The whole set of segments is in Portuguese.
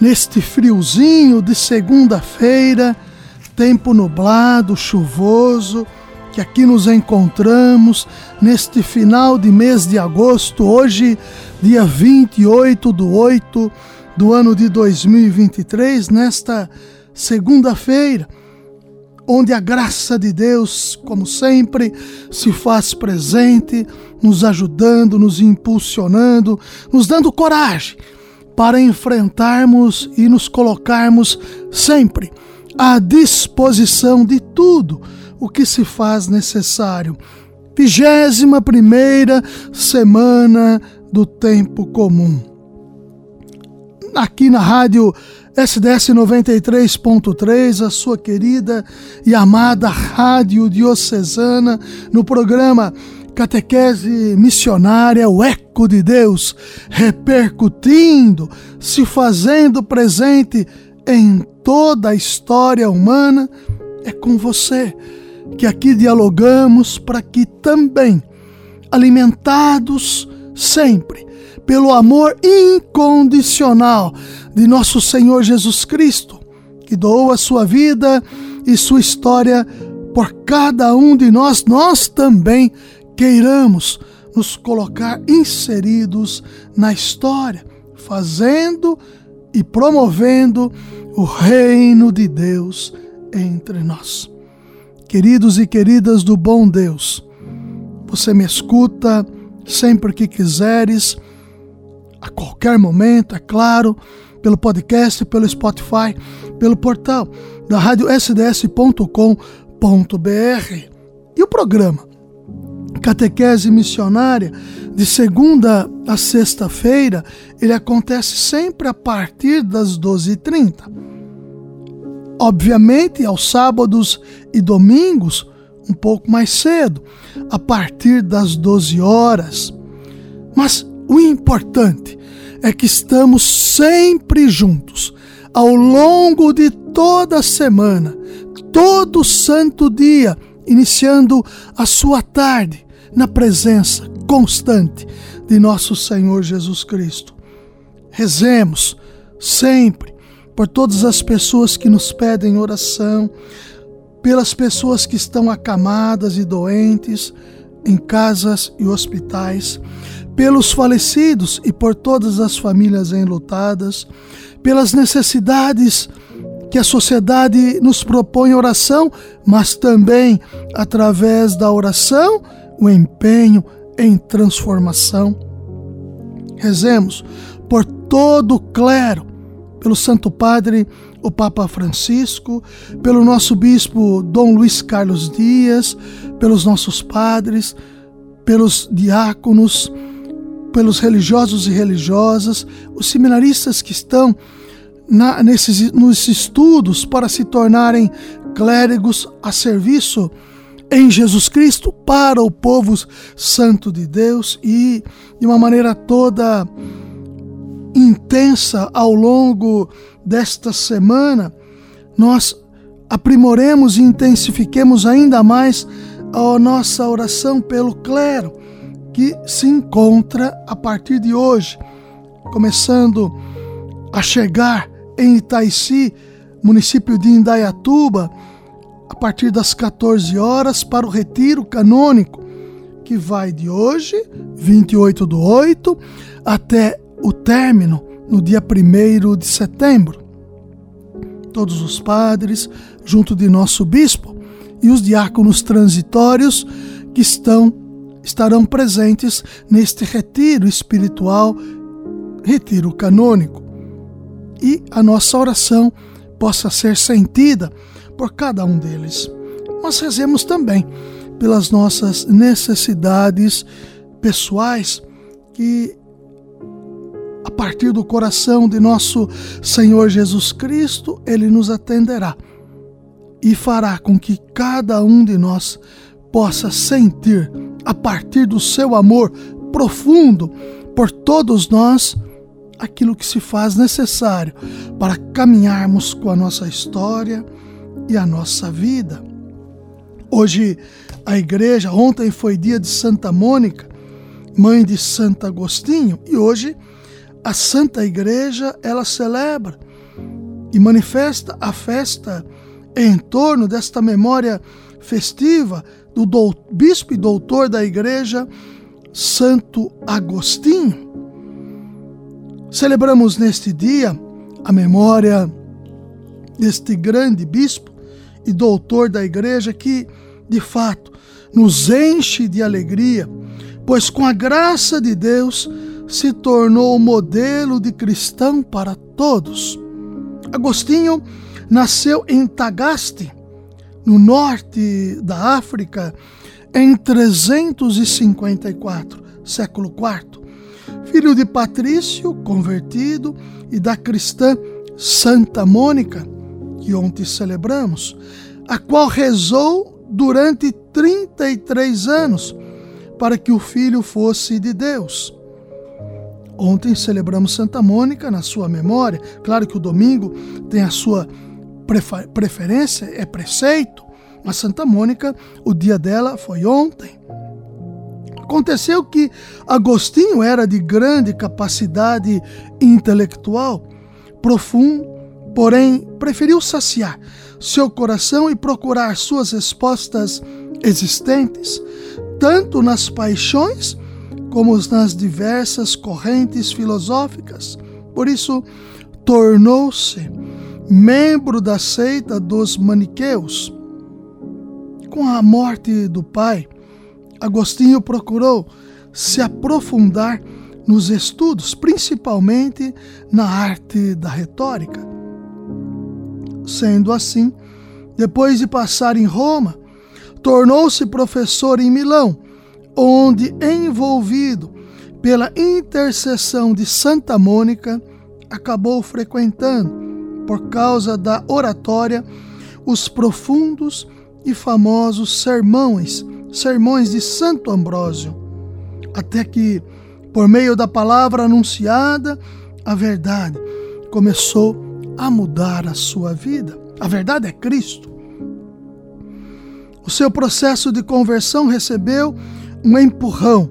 neste friozinho de segunda-feira, tempo nublado, chuvoso, que aqui nos encontramos neste final de mês de agosto, hoje, dia 28 do 8 do ano de 2023, nesta segunda-feira, onde a graça de Deus, como sempre, se faz presente, nos ajudando, nos impulsionando, nos dando coragem para enfrentarmos e nos colocarmos sempre à disposição de tudo o que se faz necessário. Vigésima primeira semana do tempo comum. Aqui na rádio SDS 93.3, a sua querida e amada Rádio Diocesana, no programa catequese missionária, o eco de Deus repercutindo, se fazendo presente em toda a história humana, é com você que aqui dialogamos para que também, alimentados sempre pelo amor incondicional de nosso Senhor Jesus Cristo, que doou a sua vida e sua história por cada um de nós, nós também queiramos nos colocar inseridos na história, fazendo e promovendo o reino de Deus entre nós. Queridos e queridas do bom Deus, você me escuta sempre que quiseres, a qualquer momento, é claro, pelo podcast, pelo Spotify, pelo portal da rádio sds.com.br. E o programa catequese missionária, de segunda a sexta-feira, ele acontece sempre a partir das 12h30. Obviamente, aos sábados e domingos, um pouco mais cedo, a partir das 12 horas. Mas o importante é que estamos sempre juntos, ao longo de toda a semana, todo santo dia, iniciando a sua tarde na presença constante de nosso Senhor Jesus Cristo. Rezemos sempre por todas as pessoas que nos pedem oração, pelas pessoas que estão acamadas e doentes em casas e hospitais, pelos falecidos e por todas as famílias enlutadas, pelas necessidades que a sociedade nos propõe oração, mas também através da oração, o empenho em transformação. Rezemos por todo o clero, pelo Santo Padre, o Papa Francisco, pelo nosso bispo Dom Luiz Carlos Dias, pelos nossos padres, pelos diáconos, pelos religiosos e religiosas, os seminaristas que estão na, nesses, nos estudos para se tornarem clérigos a serviço em Jesus Cristo para o povo santo de Deus e de uma maneira toda intensa ao longo desta semana, nós aprimoremos e intensifiquemos ainda mais a nossa oração pelo clero que se encontra a partir de hoje, começando a chegar em Itaici, município de Indaiatuba, a partir das 14 horas para o retiro canônico, que vai de hoje, 28 do 8, até o término no dia 1 de setembro. Todos os padres, junto de nosso bispo, e os diáconos transitórios que estão estarão presentes neste retiro espiritual, retiro canônico e a nossa oração possa ser sentida por cada um deles. Mas rezemos também pelas nossas necessidades pessoais que partir do coração de nosso Senhor Jesus Cristo, ele nos atenderá e fará com que cada um de nós possa sentir, a partir do seu amor profundo por todos nós, aquilo que se faz necessário para caminharmos com a nossa história e a nossa vida. Hoje, a igreja, ontem foi dia de Santa Mônica, mãe de Santo Agostinho, e hoje a Santa Igreja ela celebra e manifesta a festa em torno desta memória festiva do bispo e doutor da igreja Santo Agostinho. Celebramos neste dia a memória deste grande bispo e doutor da igreja que, de fato, nos enche de alegria, pois com a graça de Deus se tornou modelo de cristão para todos. Agostinho nasceu em Tagaste, no norte da África, em 354, século IV. Filho de Patrício, convertido, e da cristã Santa Mônica, que ontem celebramos, a qual rezou durante 33 anos para que o filho fosse de Deus. Ontem celebramos Santa Mônica na sua memória. Claro que o domingo tem a sua preferência, é preceito, mas Santa Mônica, o dia dela foi ontem. Aconteceu que Agostinho era de grande capacidade intelectual, profundo, porém preferiu saciar seu coração e procurar suas respostas existentes, tanto nas paixões como nas diversas correntes filosóficas. Por isso, tornou-se membro da seita dos maniqueus. Com a morte do pai, Agostinho procurou se aprofundar nos estudos, principalmente na arte da retórica. Sendo assim, depois de passar em Roma, tornou-se professor em Milão, onde, envolvido pela intercessão de Santa Mônica, acabou frequentando por causa da oratória, os profundos e famosos sermões, sermões de Santo Ambrósio, até que, por meio da palavra anunciada, a verdade começou a mudar a sua vida. A verdade é Cristo. O seu processo de conversão recebeu um empurrão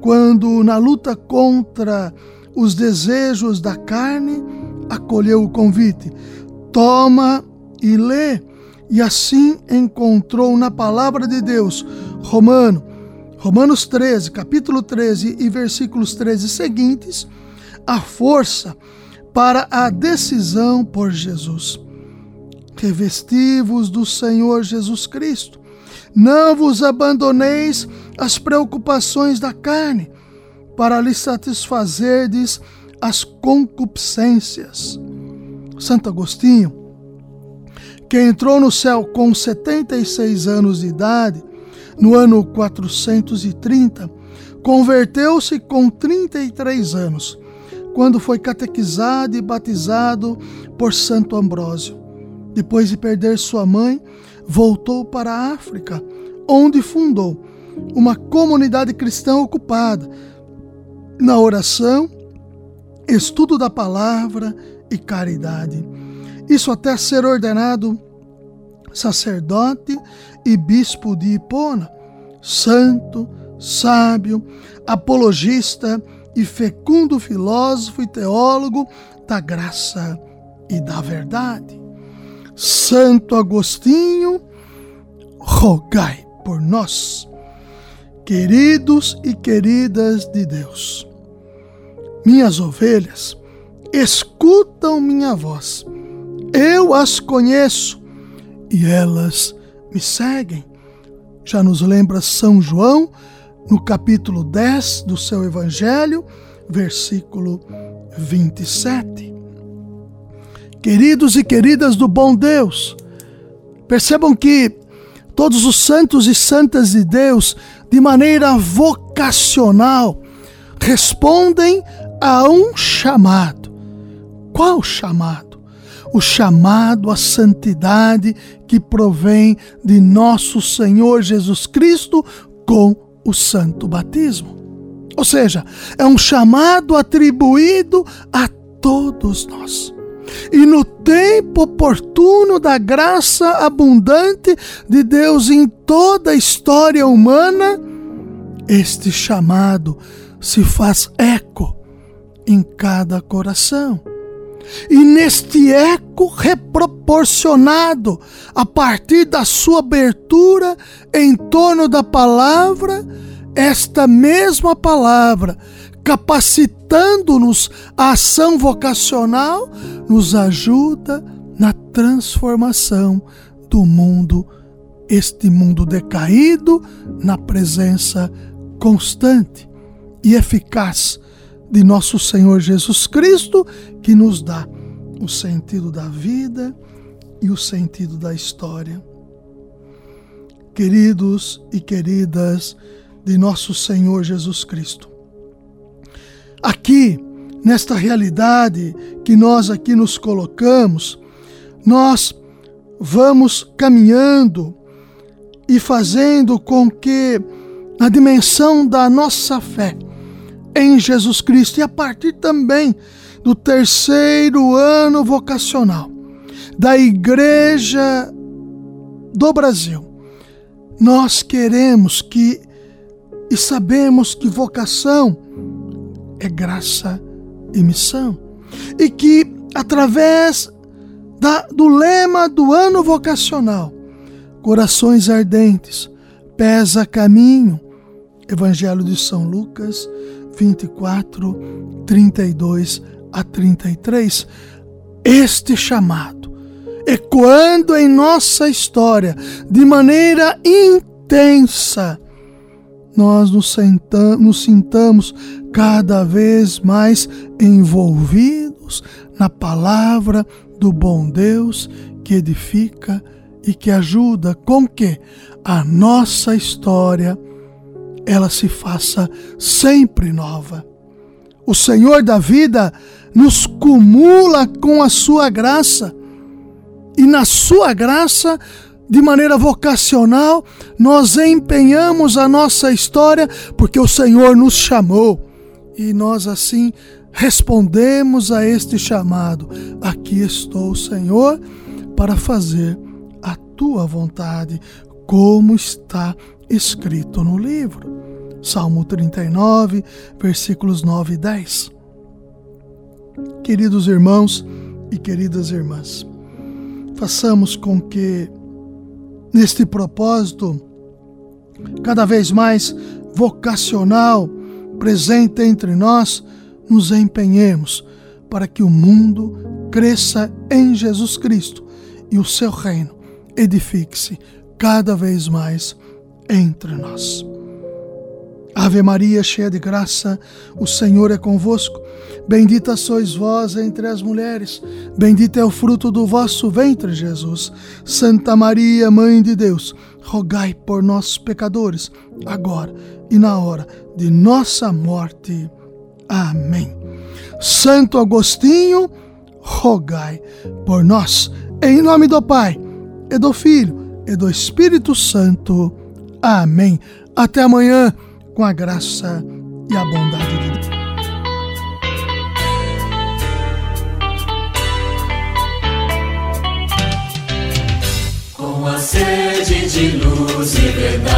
quando, na luta contra os desejos da carne, acolheu o convite. Toma e lê. E assim encontrou na palavra de Deus, Romano, Romanos 13, capítulo 13 e versículos 13 seguintes, a força para a decisão por Jesus. Revestivos do Senhor Jesus Cristo. Não vos abandoneis as preocupações da carne, para lhe satisfazerdes as concupiscências. Santo Agostinho, que entrou no céu com 76 anos de idade, no ano 430, converteu-se com 33 anos, quando foi catequizado e batizado por Santo Ambrósio. Depois de perder sua mãe, voltou para a África, onde fundou uma comunidade cristã ocupada na oração estudo da palavra e caridade. Isso até ser ordenado sacerdote e bispo de Hipona, santo, sábio, apologista e fecundo filósofo e teólogo da graça e da verdade. Santo Agostinho, rogai por nós, queridos e queridas de Deus. Minhas ovelhas escutam minha voz. Eu as conheço e elas me seguem. Já nos lembra São João, no capítulo 10 do seu Evangelho, versículo 27. Queridos e queridas do bom Deus, percebam que todos os santos e santas de Deus, de maneira vocacional, respondem há um chamado. Qual chamado? O chamado à santidade que provém de nosso Senhor Jesus Cristo com o santo batismo. Ou seja, é um chamado atribuído a todos nós. E no tempo oportuno da graça abundante de Deus em toda a história humana, este chamado se faz eco em cada coração. E neste eco reproporcionado, a partir da sua abertura em torno da palavra, esta mesma palavra, capacitando-nos à ação vocacional, nos ajuda na transformação do mundo, este mundo decaído, na presença constante e eficaz de nosso Senhor Jesus Cristo, que nos dá o sentido da vida e o sentido da história. Queridos e queridas de nosso Senhor Jesus Cristo, aqui, nesta realidade que nós aqui nos colocamos, nós vamos caminhando e fazendo com que, na dimensão da nossa fé, em Jesus Cristo e a partir também do terceiro ano vocacional da Igreja do Brasil. Nós queremos que e sabemos que vocação é graça e missão. E que através da, do lema do ano vocacional, corações ardentes, pés a caminho, Evangelho de São Lucas, 24, 32 a 33. Este chamado, ecoando em nossa história de maneira intensa, nós nos, nos sintamos cada vez mais envolvidos na palavra do bom Deus que edifica e que ajuda com que a nossa história ela se faça sempre nova. O Senhor da vida nos cumula com a sua graça. E na sua graça, de maneira vocacional, nós empenhamos a nossa história porque o Senhor nos chamou. E nós assim respondemos a este chamado. Aqui estou, Senhor, para fazer a tua vontade, como está escrito no livro. Salmo 39, versículos 9 e 10. Queridos irmãos e queridas irmãs, façamos com que, neste propósito, cada vez mais vocacional, presente entre nós, nos empenhemos para que o mundo cresça em Jesus Cristo e o seu reino edifique-se cada vez mais entre nós. Ave Maria, cheia de graça, o Senhor é convosco. Bendita sois vós entre as mulheres, bendito é o fruto do vosso ventre, Jesus. Santa Maria, Mãe de Deus, rogai por nós, pecadores, agora e na hora de nossa morte. Amém. Santo Agostinho, rogai por nós. Em nome do Pai, e do Filho, e do Espírito Santo. Amém. Até amanhã, com a graça e a bondade de Deus. Com a sede de luz e verdade,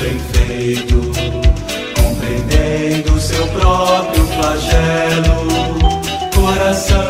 bem feito. Compreendendo seu próprio flagelo coração